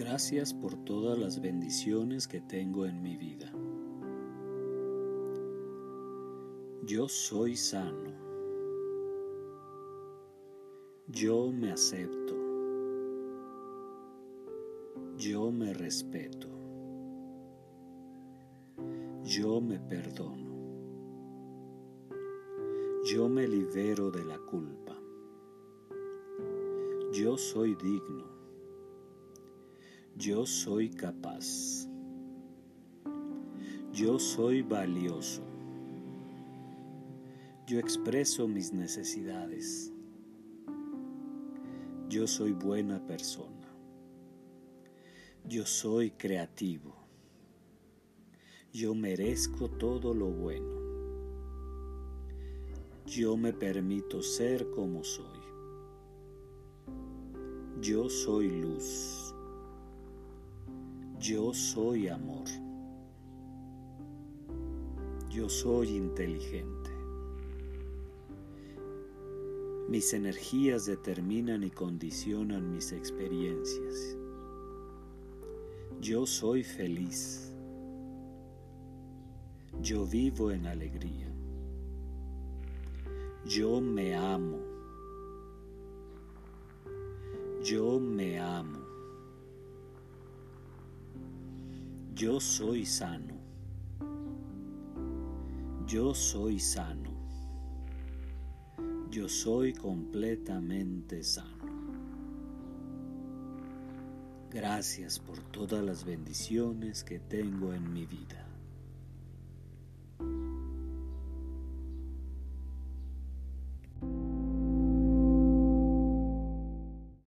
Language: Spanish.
Gracias por todas las bendiciones que tengo en mi vida. Yo soy sano. Yo me acepto. Yo me respeto. Yo me perdono. Yo me libero de la culpa. Yo soy digno. Yo soy capaz. Yo soy valioso. Yo expreso mis necesidades. Yo soy buena persona. Yo soy creativo. Yo merezco todo lo bueno. Yo me permito ser como soy. Yo soy luz. Yo soy amor. Yo soy inteligente. Mis energías determinan y condicionan mis experiencias. Yo soy feliz. Yo vivo en alegría. Yo me amo. Yo me amo. Yo soy sano. Yo soy sano. Yo soy completamente sano. Gracias por todas las bendiciones que tengo en mi vida.